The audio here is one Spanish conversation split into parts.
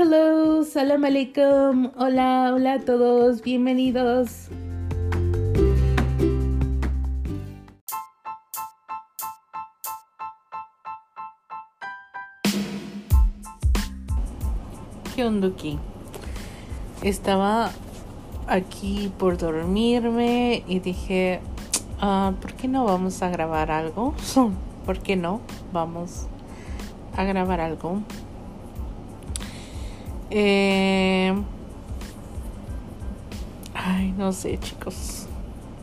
hello, salam alaikum. Hola, hola a todos, bienvenidos. ¿Qué onda aquí? Estaba aquí por dormirme y dije, ah, ¿por qué no vamos a grabar algo? ¿Por qué no? Vamos a grabar algo. Eh, ay, no sé, chicos.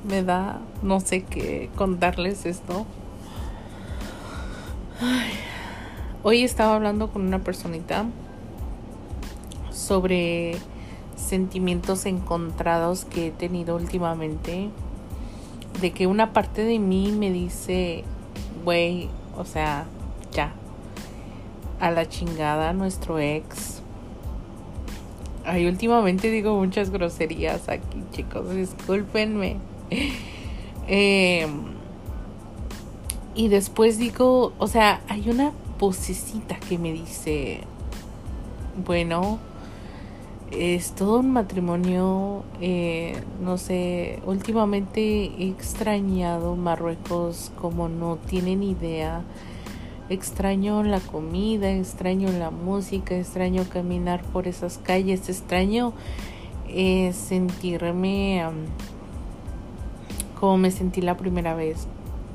Me da, no sé qué contarles esto. Hoy estaba hablando con una personita sobre sentimientos encontrados que he tenido últimamente. De que una parte de mí me dice, güey, o sea, ya, a la chingada nuestro ex. Ay, últimamente digo muchas groserías aquí, chicos, discúlpenme. Em, y después digo, o sea, hay una vocecita que me dice, bueno, es todo un matrimonio, eh, no sé, últimamente he extrañado Marruecos como no tienen idea. Extraño la comida, extraño la música, extraño caminar por esas calles, extraño eh, sentirme como me sentí la primera vez,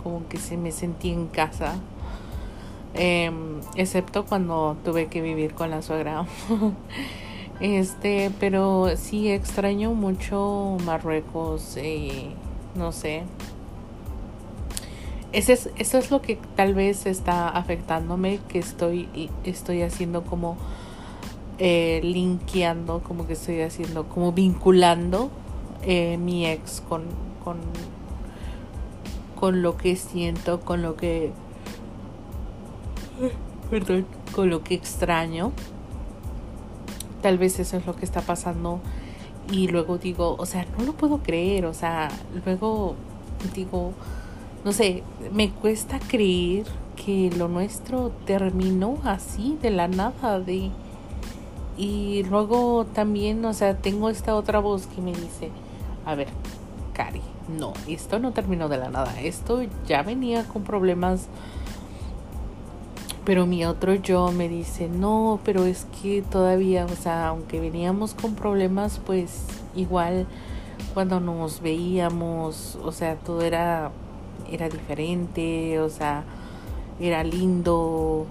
como que se me sentí en casa. Em, excepto cuando tuve que vivir con la suegra. Este, pero sí extraño mucho Marruecos, eh, no sé. Ese es, eso es lo que tal vez está afectándome, que estoy, estoy haciendo como eh, linkeando, como que estoy haciendo, como vinculando eh, mi ex con, con, con lo que siento, con lo que, perdón, con lo que extraño. Tal vez eso es lo que está pasando. Y luego digo, o sea, no lo puedo creer, o sea, luego digo, no sé, me cuesta creer que lo nuestro terminó así de la nada de y luego también, o sea, tengo esta otra voz que me dice, a ver, Cari, no, esto no terminó de la nada, esto ya venía con problemas pero mi otro yo me dice, no, pero es que todavía, o sea, aunque veníamos con problemas, pues igual cuando nos veíamos, o sea, todo era, era diferente, o sea, era lindo.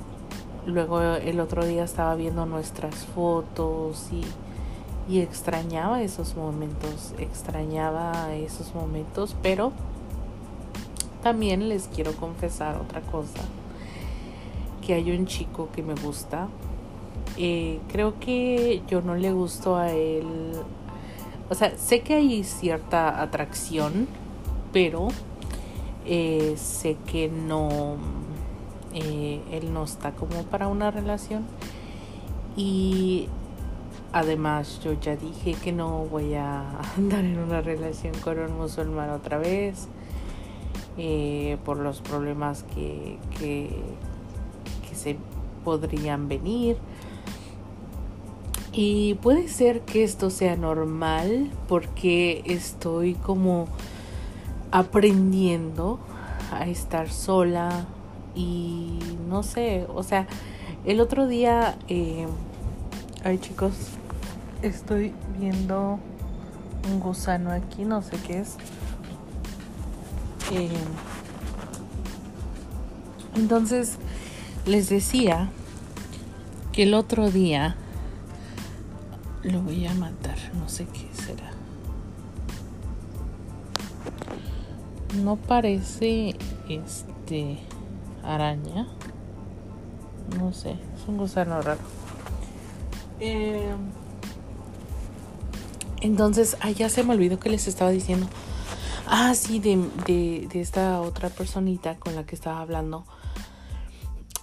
Luego el otro día estaba viendo nuestras fotos y, y extrañaba esos momentos, extrañaba esos momentos, pero también les quiero confesar otra cosa que hay un chico que me gusta. Eh, creo que yo no le gusto a él. O sea, sé que hay cierta atracción, pero eh, sé que no. Eh, él no está como para una relación. Y además, yo ya dije que no voy a andar en una relación con un musulmán otra vez. por los problemas que, que, se podrían venir. Y puede ser que esto sea normal porque estoy como aprendiendo a estar sola y no sé, o sea, el otro día, eh, ay chicos, estoy viendo un gusano aquí, no sé qué es. Eh, entonces, les decía que el otro día lo voy a matar, no sé qué será. No parece este araña. No sé, es un gusano raro. Eh, entonces, ya se me olvidó que les estaba diciendo. Ah, sí, de, de, esta otra personita con la que estaba hablando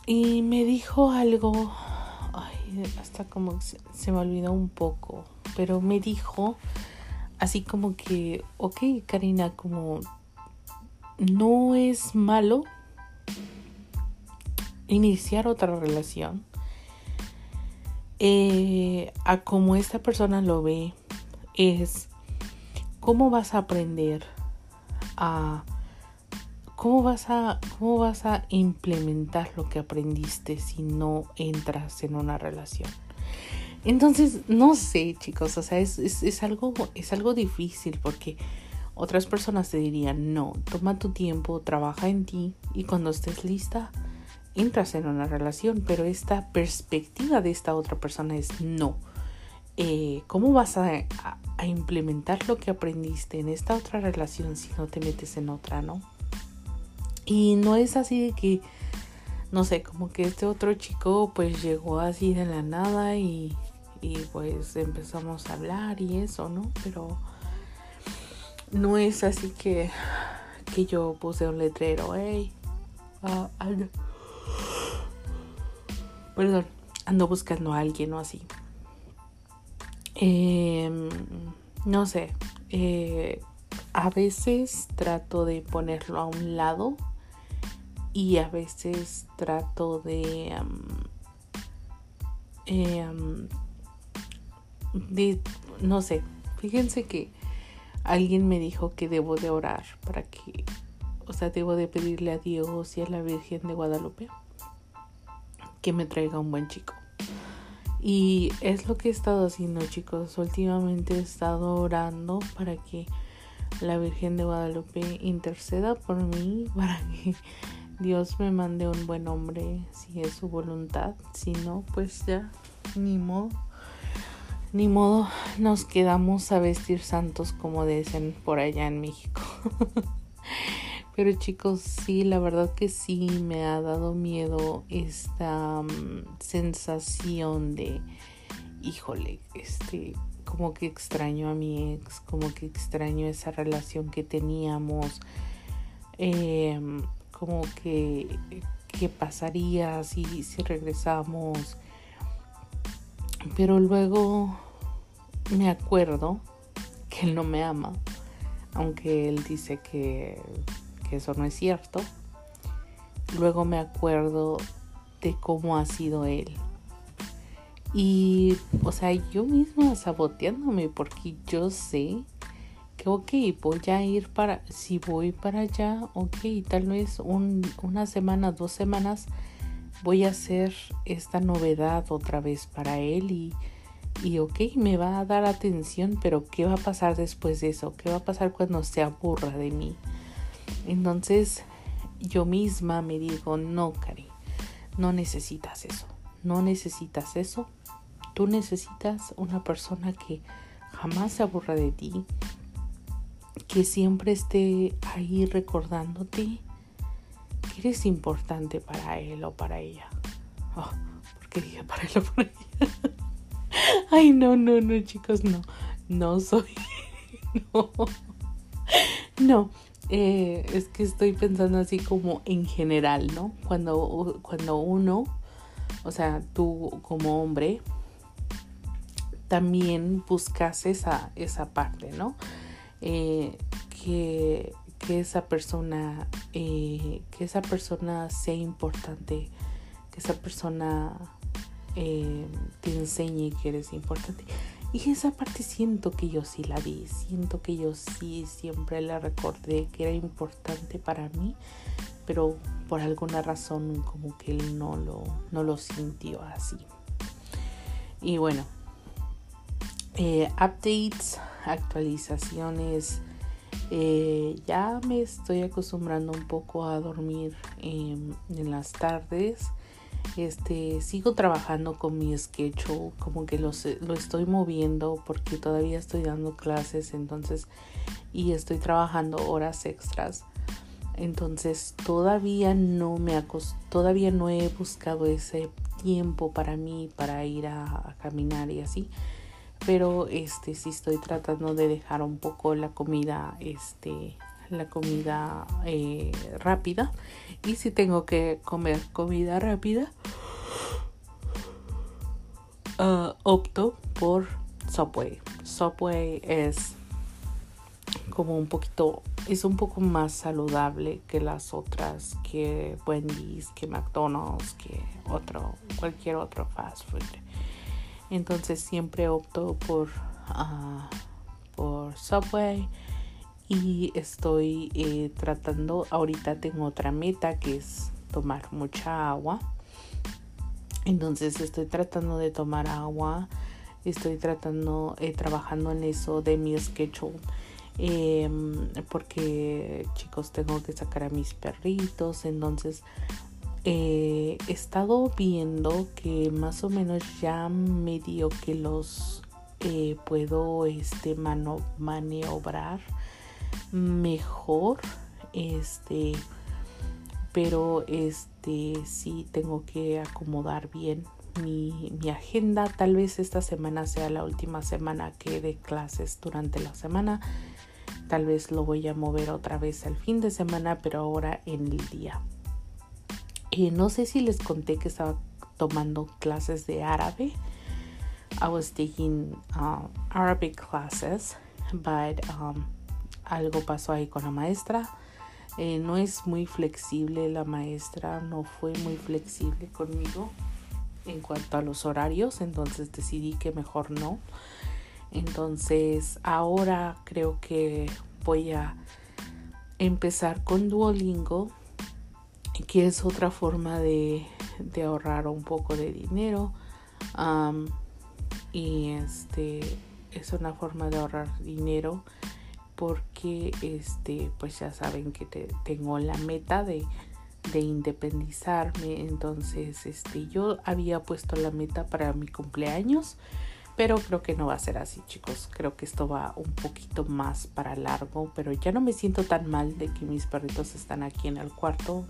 y me dijo algo, ay, hasta como se, me olvidó un poco, pero me dijo así como que, ok, Karina, como no es malo iniciar otra relación, eh, a cómo esta persona lo ve es cómo vas a aprender a cómo vas a cómo vas a implementar lo que aprendiste si no entras en una relación. Entonces, no sé, chicos, o sea, es, es, algo, es algo difícil porque otras personas te dirían, no, toma tu tiempo, trabaja en ti y cuando estés lista, entras en una relación, pero esta perspectiva de esta otra persona es no. Eh, ¿Cómo vas a, implementar lo que aprendiste en esta otra relación si no te metes en otra, no? Y no es así de que, no sé, como que este otro chico pues llegó así de la nada y, y pues empezamos a hablar y eso, ¿no? Pero no es así que, que yo puse un letrero, hey, uh, perdón, ando buscando a alguien o así. Em, no sé, eh, a veces trato de ponerlo a un lado y a veces trato de, em, de no sé, fíjense que alguien me dijo que debo de orar para que, o sea, debo de pedirle a Dios y a la Virgen de Guadalupe que me traiga un buen chico. Y es lo que he estado haciendo, chicos. Últimamente he estado orando para que la Virgen de Guadalupe interceda por mí, para que Dios me mande un buen hombre, si es su voluntad. Si no, pues ya, ni modo. Ni modo, nos quedamos a vestir santos como dicen por allá en México. Pero chicos, sí, la verdad que sí me ha dado miedo esta mm, sensación de, híjole, este, como que extraño a mi ex, como que extraño esa relación que teníamos, em, como que, ¿qué pasaría si, si regresamos? Pero luego me acuerdo que él no me ama, aunque él dice que que eso no es cierto. Luego me acuerdo de cómo ha sido él. Y, o sea, yo misma saboteándome porque yo sé que, ok, voy a ir para, si voy para allá, ok, tal vez un, una semana, dos semanas, voy a hacer esta novedad otra vez para él y, y ok, me va a dar atención, pero ¿qué va a pasar después de eso? ¿Qué va a pasar cuando se aburra de mí? Entonces yo misma me digo, no, Cari, no necesitas eso, no necesitas eso. Tú necesitas una persona que jamás se aburra de ti, que siempre esté ahí recordándote eres importante para él o para ella. Oh, ¿Por qué dije para él o para ella? Ay, no, no, no, chicos, no. No soy. No. No. Eh, es que estoy pensando así como en general, ¿no? Cuando, cuando uno, o sea, tú como hombre, también buscas esa, esa parte, ¿no? Eh, que, que, esa persona, eh, que esa persona sea importante, que esa persona te enseñe que eres importante. Y esa parte siento que yo sí la vi, siento que yo sí siempre la recordé que era importante para mí, pero por alguna razón como que él no lo, no lo sintió así. Y bueno, eh, updates, actualizaciones. Eh, ya me estoy acostumbrando un poco a dormir en las tardes. Este sigo trabajando con mi schedule como que lo, lo estoy moviendo porque todavía estoy dando clases entonces y estoy trabajando horas extras. Entonces todavía no me todavía no he buscado ese tiempo para mí para ir a, caminar y así pero este sí estoy tratando de dejar un poco la comida este la comida eh, rápida. Y si tengo que comer comida rápida. Uh, opto por Subway. Subway es como un poquito es un poco más saludable que las otras que Wendy's que McDonald's que otro cualquier otro fast food Entonces siempre opto por, uh, por Subway y estoy eh, tratando, ahorita tengo otra meta que es tomar mucha agua. Entonces estoy tratando de tomar agua, estoy tratando, eh, trabajando en eso de mi schedule. Em, porque chicos tengo que sacar a mis perritos entonces eh, he estado viendo que más o menos ya medio que los eh, puedo este maniobrar mejor este pero este sí tengo que acomodar bien mi, mi, agenda. Tal vez esta semana sea la última semana que de clases durante la semana. Tal vez lo voy a mover otra vez al fin de semana pero ahora en el día no sé si les conté que estaba tomando clases de árabe I was taking uh, Arabic classes but um, algo pasó ahí con la maestra. Eh, no es muy flexible la maestra, no fue muy flexible conmigo en cuanto a los horarios, entonces decidí que mejor no. Entonces ahora creo que voy a empezar con Duolingo, que es otra forma de, ahorrar un poco de dinero. y este es una forma de ahorrar dinero porque este pues ya saben que tengo la meta de, de independizarme entonces este yo había puesto la meta para mi cumpleaños pero creo que no va a ser así chicos creo que esto va un poquito más para largo pero ya no me siento tan mal de que mis perritos están aquí en el cuarto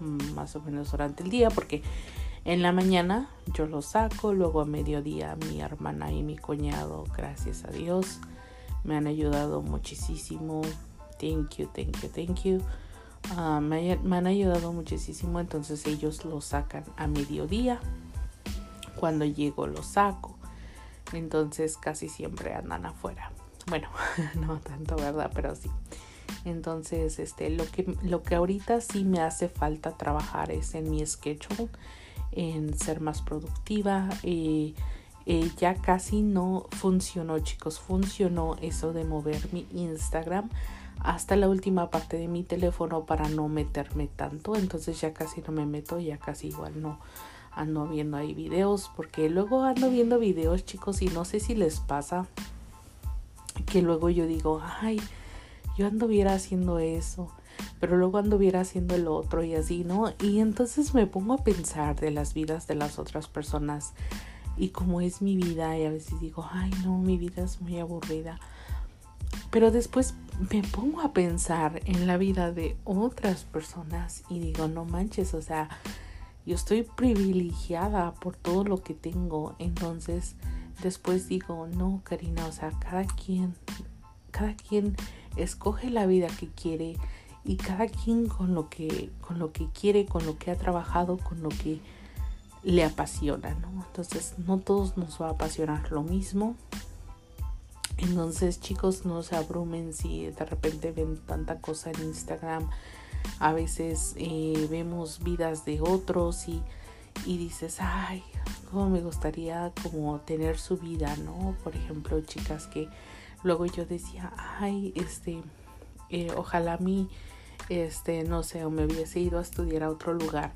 mm, más o menos durante el día porque en la mañana yo los saco luego a mediodía mi hermana y mi cuñado gracias a Dios me han ayudado muchísimo. Thank you, thank you, thank you. Ah, me, han ayudado muchísimo, entonces ellos lo sacan a mediodía. Cuando llego lo saco. Entonces casi siempre andan afuera. Bueno, no tanto, ¿verdad? Pero sí. Entonces, este, lo que, lo que ahorita sí me hace falta trabajar es en mi schedule, en ser más productiva. y eh, ya casi no funcionó chicos funcionó eso de mover mi Instagram hasta la última parte de mi teléfono para no meterme tanto entonces ya casi no me meto ya casi igual no ando viendo ahí videos porque luego ando viendo videos chicos y no sé si les pasa que luego yo digo ay yo anduviera haciendo eso pero luego anduviera haciendo el otro y así, ¿no? Y entonces me pongo a pensar de las vidas de las otras personas y como es mi vida y a veces digo, ay no, mi vida es muy aburrida. Pero después me pongo a pensar en la vida de otras personas y digo, no manches, o sea, yo estoy privilegiada por todo lo que tengo. Entonces, después digo, no, Karina, o sea, cada quien, cada quien escoge la vida que quiere y cada quien con lo que, con lo que quiere, con lo que ha trabajado, con lo que le apasiona, ¿no? Entonces no todos nos va a apasionar lo mismo. Entonces chicos no se abrumen si de repente ven tanta cosa en Instagram. A veces eh, vemos vidas de otros y, y dices, ay, cómo me gustaría como tener su vida, ¿no? Por ejemplo, chicas que luego yo decía, ay, este, eh, ojalá a mí, este, no sé, o me hubiese ido a estudiar a otro lugar.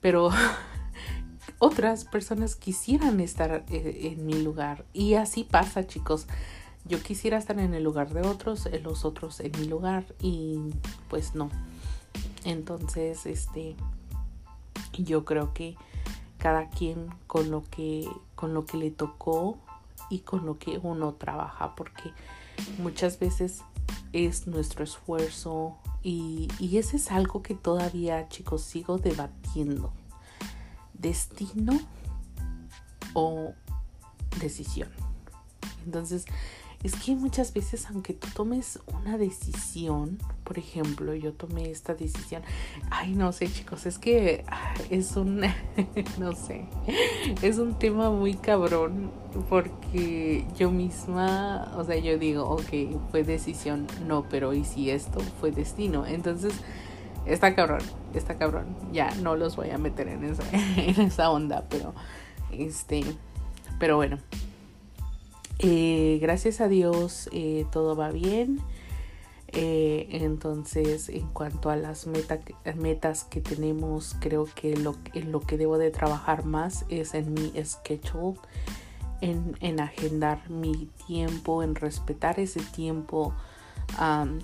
Pero otras personas quisieran estar eh, en mi lugar. Y así pasa, chicos. Yo quisiera estar en el lugar de otros, los otros en mi lugar y pues no. Entonces, este yo creo que cada quien con lo que con lo que le tocó y con lo que uno trabaja porque muchas veces es nuestro esfuerzo y, y ese es algo que todavía chicos sigo debatiendo destino o decisión. Entonces, es que muchas veces, aunque tú tomes una decisión, por ejemplo, yo tomé esta decisión, ay, no sé, chicos, es que ah, es un, no sé, es un tema muy cabrón porque yo misma, o sea, yo digo, ok, fue decisión, no, pero ¿y si esto fue destino? Entonces, está cabrón, está cabrón. Ya no los voy a meter en esa, en esa onda, pero este, pero bueno, eh, gracias a Dios eh, todo va bien. Eh, entonces, en cuanto a las metas que tenemos, creo que lo, en lo que debo de trabajar más es en mi schedule, en, en agendar mi tiempo, en respetar ese tiempo.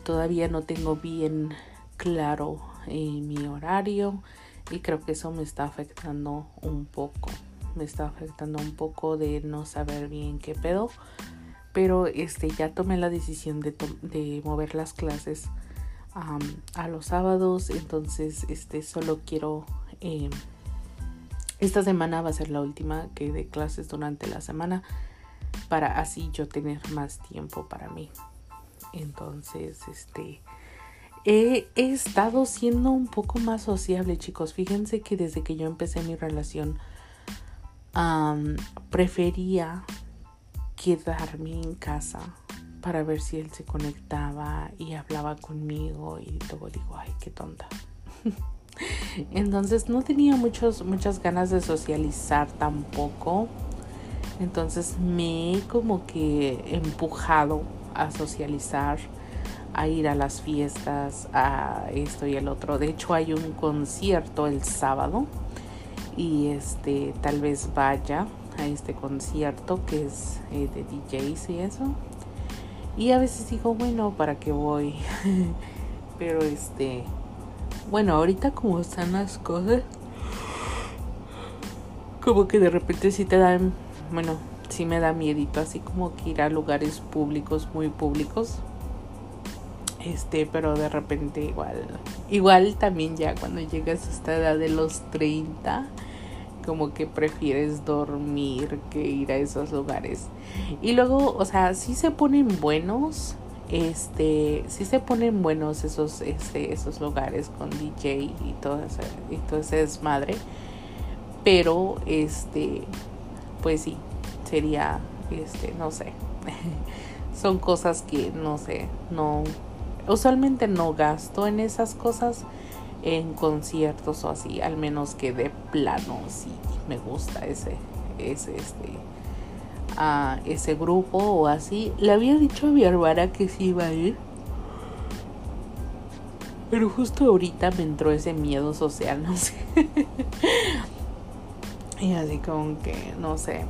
todavía no tengo bien claro mi horario y creo que eso me está afectando un poco. Me está afectando un poco de no saber bien qué pedo pero este ya tomé la decisión de, de mover las clases a los sábados entonces este solo quiero em, esta semana va a ser la última que de clases durante la semana para así yo tener más tiempo para mí. Entonces este he, estado siendo un poco más sociable chicos. Fíjense que desde que yo empecé mi relación prefería quedarme en casa para ver si él se conectaba y hablaba conmigo y luego digo, ay, qué tonta. Entonces no tenía muchos, muchas ganas de socializar tampoco. Entonces me he como que empujado a socializar, a ir a las fiestas, a esto y el otro. De hecho hay un concierto el sábado y este tal vez vaya a este concierto que es eh, de DJs y eso. Y a veces digo, bueno, ¿para qué voy? Pero este, bueno, ahorita como están las cosas, como que de repente sí te dan, bueno, sí me da miedito, así como que ir a lugares públicos, muy públicos. Este, pero de repente igual, igual también ya cuando llegas a esta edad de los 30, como que prefieres dormir que ir a esos lugares. Y luego, o sea, sí se ponen buenos, este, sí se ponen buenos esos, este, esos lugares con DJ y todo ese, y todo ese desmadre. Pero, este, pues sí, sería, este, no sé. Son cosas que, no sé, no, usualmente no gasto en esas cosas en conciertos o así, al menos que de plano sí me gusta ese, ese, este, a ese grupo o así. Le había dicho a mi hermana que sí iba a ir. Pero justo ahorita me entró ese miedo social, no sé. y así como que, no sé.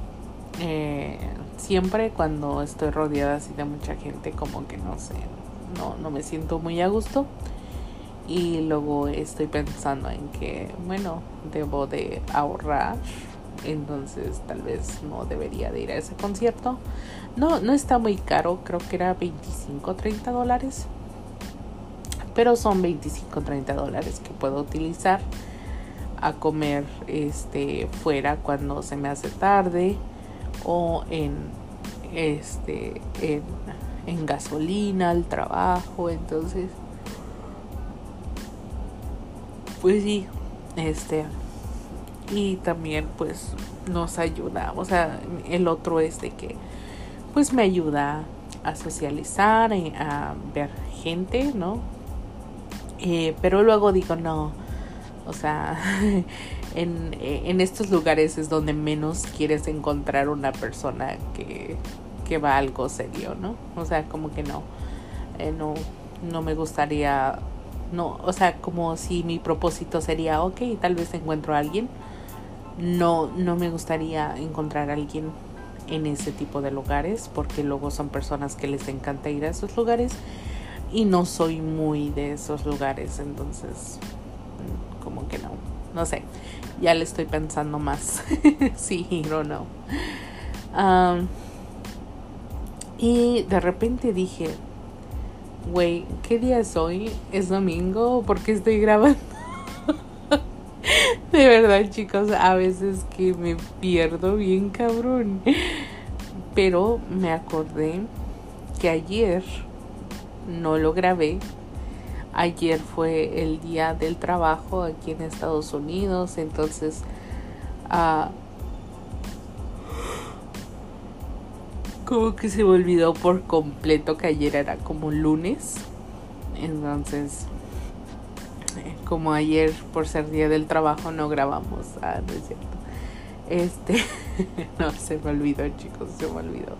Eh, siempre cuando estoy rodeada así de mucha gente, como que no sé, no, no me siento muy a gusto y luego estoy pensando en que bueno debo de ahorrar entonces tal vez no debería de ir a ese concierto. No no está muy caro creo que era 25 30 dólares pero son 25 30 dólares que puedo utilizar a comer este fuera cuando se me hace tarde o en este en, en gasolina al trabajo entonces pues sí, este, y también pues nos ayuda, o sea, el otro es de que pues me ayuda a socializar, eh, a ver gente, ¿no? Eh, pero luego digo, no, o sea, en, en, estos lugares es donde menos quieres encontrar una persona que, que va a algo serio, ¿no? O sea, como que no, eh, no, no me gustaría no, o sea, como si mi propósito sería, ok, tal vez encuentro a alguien. No, no me gustaría encontrar a alguien en ese tipo de lugares porque luego son personas que les encanta ir a esos lugares y no soy muy de esos lugares, entonces mm, como que no, no sé, ya le estoy pensando más sí o no. y de repente dije, Güey, ¿qué día es hoy? ¿Es domingo? ¿Por qué estoy grabando? de verdad, chicos, a veces que me pierdo bien cabrón. Pero me acordé que ayer no lo grabé. Ayer fue el día del trabajo aquí en Estados Unidos, entonces uh, como que se me olvidó por completo que ayer era como lunes. Entonces, eh, como ayer por ser día del trabajo no grabamos, ah, no es cierto. Este, no, se me olvidó, chicos, se me olvidó.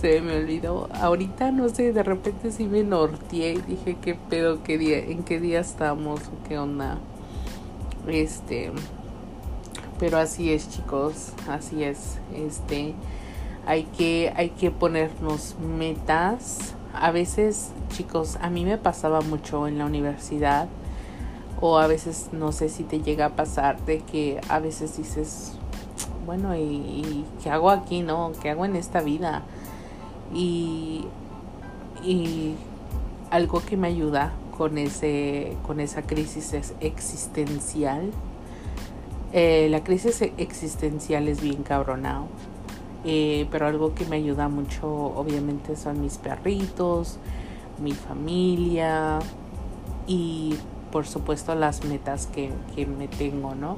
Se me olvidó. Ahorita no sé, de repente sí me norteé y dije qué pedo, qué día, en qué día estamos, qué onda. Este, pero así es, chicos, así es. Este, hay que hay que ponernos metas. A veces, chicos, a mí me pasaba mucho en la universidad o a veces no sé si te llega a pasar de que a veces dices, bueno, ¿y, qué hago aquí, no? ¿Qué hago en esta vida? Y, y algo que me ayuda con, ese, con esa crisis existencial. Eh, la crisis existencial es bien cabronado. Eh, pero algo que me ayuda mucho obviamente son mis perritos, mi familia y por supuesto las metas que, que me tengo, ¿no?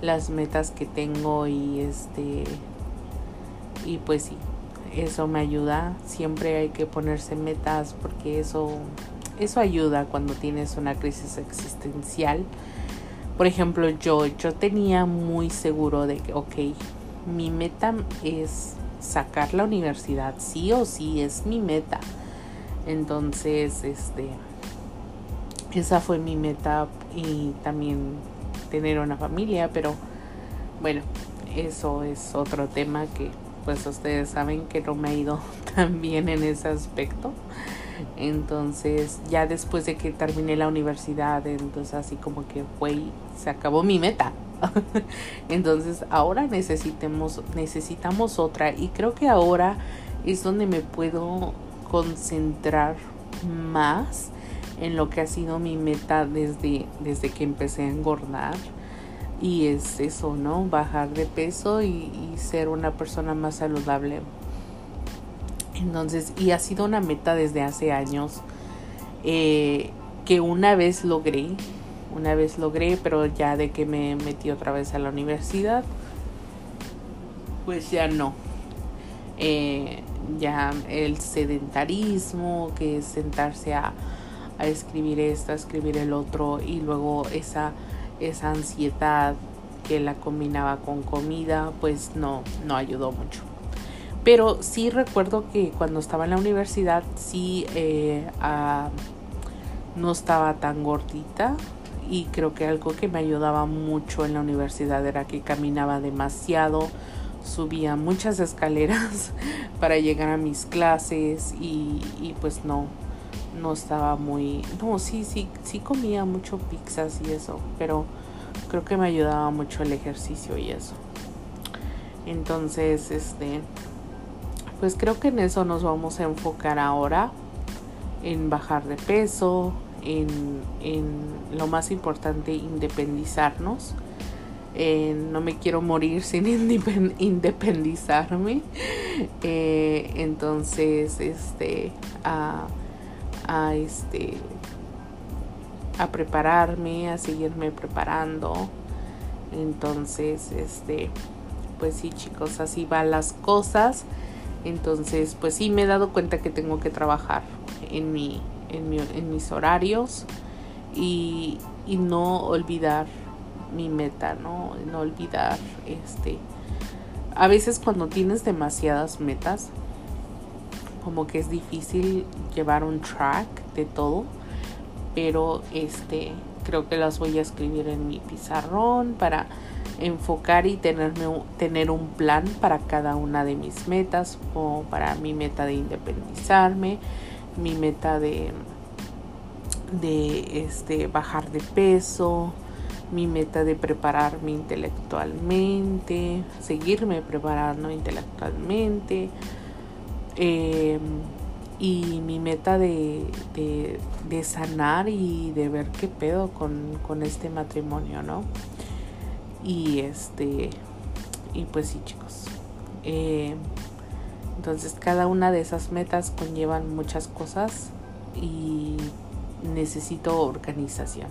Las metas que tengo y este y pues sí, eso me ayuda. Siempre hay que ponerse metas porque eso eso ayuda cuando tienes una crisis existencial. Por ejemplo, yo yo tenía muy seguro de que ok, mi meta es sacar la universidad, sí o sí es mi meta. Entonces, este esa fue mi meta y también tener una familia, pero bueno, eso es otro tema que pues ustedes saben que no me ha ido tan bien en ese aspecto. Entonces, ya después de que terminé la universidad, entonces así como que fue, se acabó mi meta. entonces, ahora necesitemos, necesitamos otra y creo que ahora es donde me puedo concentrar más en lo que ha sido mi meta desde, desde que empecé a engordar. Y es eso, ¿no? Bajar de peso y, ser una persona más saludable. Entonces, y ha sido una meta desde hace años eh, que una vez logré, una vez logré, pero ya de que me metí otra vez a la universidad, pues ya no. Eh, ya el sedentarismo, que es sentarse a, a escribir esto, a escribir el otro y luego esa, esa ansiedad que la combinaba con comida, pues no, no ayudó mucho. Pero sí recuerdo que cuando estaba en la universidad sí eh, no estaba tan gordita y creo que algo que me ayudaba mucho en la universidad era que caminaba demasiado, subía muchas escaleras para llegar a mis clases y, y pues no, no estaba muy... No, sí, sí, sí comía mucho pizzas y eso, pero creo que me ayudaba mucho el ejercicio y eso. Entonces, este, pues creo que en eso nos vamos a enfocar ahora, en bajar de peso, en, en lo más importante, independizarnos. no me quiero morir sin independizarme. Eh, entonces, este, uh, a este a prepararme, a seguirme preparando. Entonces, este pues sí, chicos, así van las cosas. Entonces, pues sí me he dado cuenta que tengo que trabajar en mi en, mi, en mis horarios y, y no olvidar mi meta, ¿no? No olvidar este a veces cuando tienes demasiadas metas como que es difícil llevar un track de todo, pero este creo que las voy a escribir en mi pizarrón para enfocar y tenerme, tener un plan para cada una de mis metas, o para mi meta de independizarme, mi meta de, de este, bajar de peso, mi meta de prepararme intelectualmente, seguirme preparando intelectualmente, Em, y mi meta de, de, sanar y de ver qué pedo con, este matrimonio, ¿no? Y este, y pues sí chicos. Em, entonces cada una de esas metas conllevan muchas cosas y necesito organización.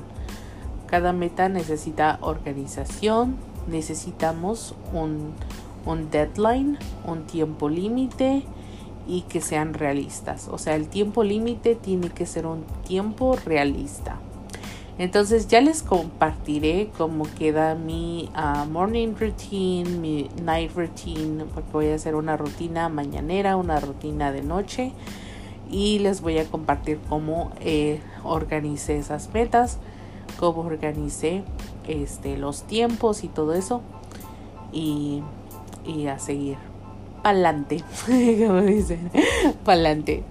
Cada meta necesita organización, necesitamos un, un deadline, un tiempo límite y que sean realistas. O sea, el tiempo límite tiene que ser un tiempo realista. Entonces ya les compartiré cómo queda mi uh, morning routine, mi night routine, porque voy a hacer una rutina mañanera, una rutina de noche y les voy a compartir cómo eh, organicé esas metas, cómo organicé este, los tiempos y todo eso y, y a seguir pa'lante, como dicen, pa'lante.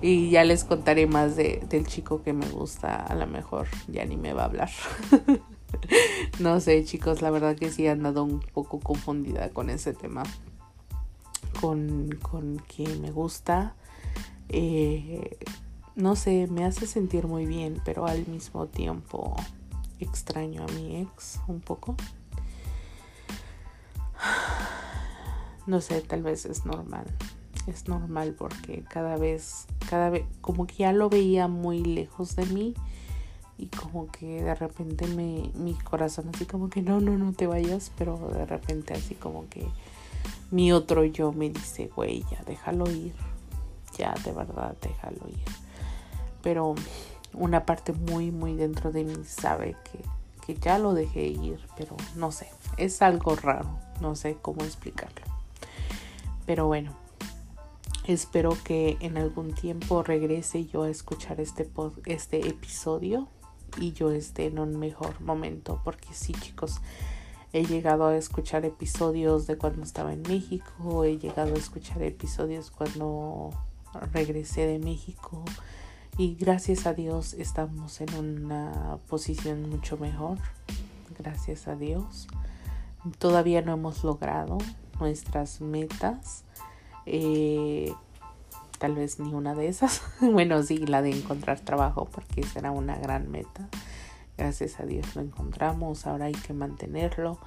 Y ya les contaré más de, del chico que me gusta. A lo mejor ya ni me va a hablar. no sé, chicos, la verdad que sí he andado un poco confundida con ese tema. Con, con que me gusta. Eh, no sé, me hace sentir muy bien, pero al mismo tiempo extraño a mi ex un poco. No sé, tal vez es normal es normal porque cada vez, cada vez, como que ya lo veía muy lejos de mí y como que de repente me, mi corazón así como que no, no, no te vayas, pero de repente así como que mi otro yo me dice, güey, ya déjalo ir, ya de verdad déjalo ir. Pero una parte muy, muy dentro de mí sabe que, que ya lo dejé ir, pero no sé, es algo raro, no sé cómo explicarlo. Pero bueno, Espero que en algún tiempo regrese yo a escuchar este, este episodio y yo esté en un mejor momento. Porque sí, chicos, he llegado a escuchar episodios de cuando estaba en México, he llegado a escuchar episodios cuando regresé de México y gracias a Dios estamos en una posición mucho mejor. Gracias a Dios. Todavía no hemos logrado nuestras metas eh, tal vez ni una de esas. bueno, sí, la de encontrar trabajo, porque será una gran meta. Gracias a Dios lo encontramos, ahora hay que mantenerlo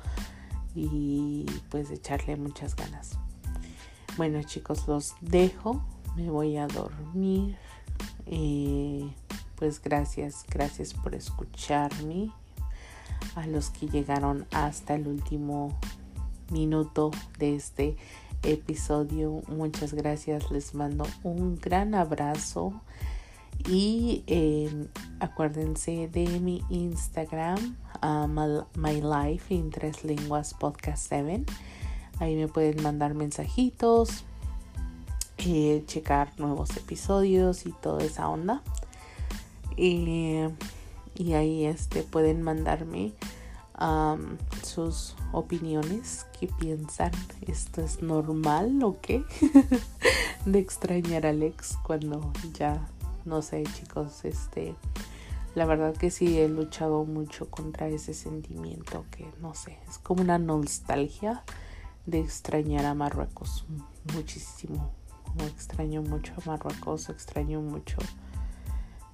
y pues echarle muchas ganas. Bueno chicos, los dejo, me voy a dormir. Eh, pues gracias, gracias por escucharme. A los que llegaron hasta el último minuto de este episodio. Muchas gracias, les mando un gran abrazo y em, acuérdense de mi Instagram, uh, my, Life en tres lenguas podcast 7. Ahí me pueden mandar mensajitos, eh, checar nuevos episodios y toda esa onda. y ahí este, pueden mandarme sus opiniones, qué piensan, esto es normal o qué, de extrañar a Alex cuando ya, no sé chicos, este, la verdad que sí he luchado mucho contra ese sentimiento que no sé, es como una nostalgia de extrañar a Marruecos muchísimo, extraño mucho a Marruecos, extraño mucho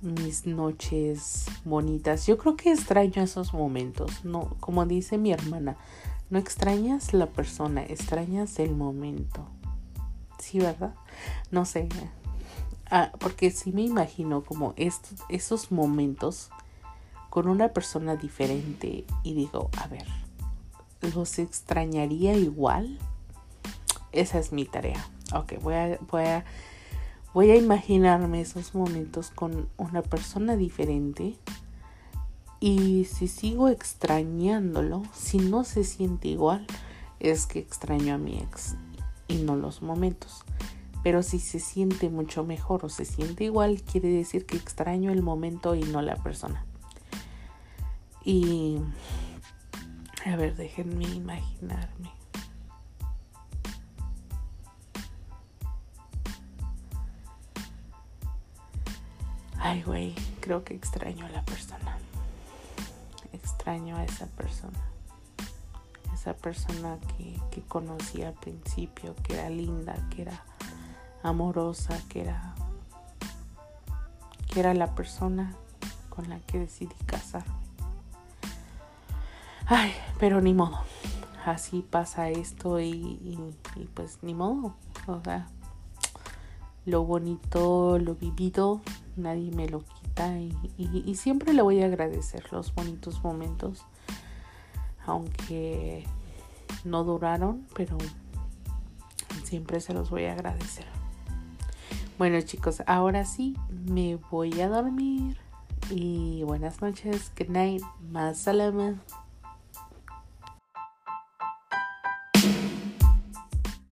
mis noches bonitas. Yo creo que extraño esos momentos, no, como dice mi hermana, no extrañas la persona, extrañas el momento. Sí, ¿verdad? No sé. Ah, porque sí me imagino como estos, esos momentos con una persona diferente y digo, a ver, ¿los extrañaría igual? Esa es mi tarea. Ok, voy a, voy a Voy a imaginarme esos momentos con una persona diferente y si sigo extrañándolo, si no se siente igual, es que extraño a mi ex y no los momentos. Pero si se siente mucho mejor o se siente igual, quiere decir que extraño el momento y no la persona. Y a ver, déjenme imaginarme. Ay, güey, creo que extraño a la persona. Extraño a esa persona. Esa persona que, que conocí al principio, que era linda, que era amorosa, que era, que era la persona con la que decidí casarme. Ay, pero ni modo. Así pasa esto y, y pues ni modo. O sea, lo bonito, lo vivido, nadie me lo quita y, siempre le voy a agradecer los bonitos momentos, aunque no duraron, pero siempre se los voy a agradecer. Bueno chicos, ahora sí me voy a dormir y buenas noches, good night, más salama.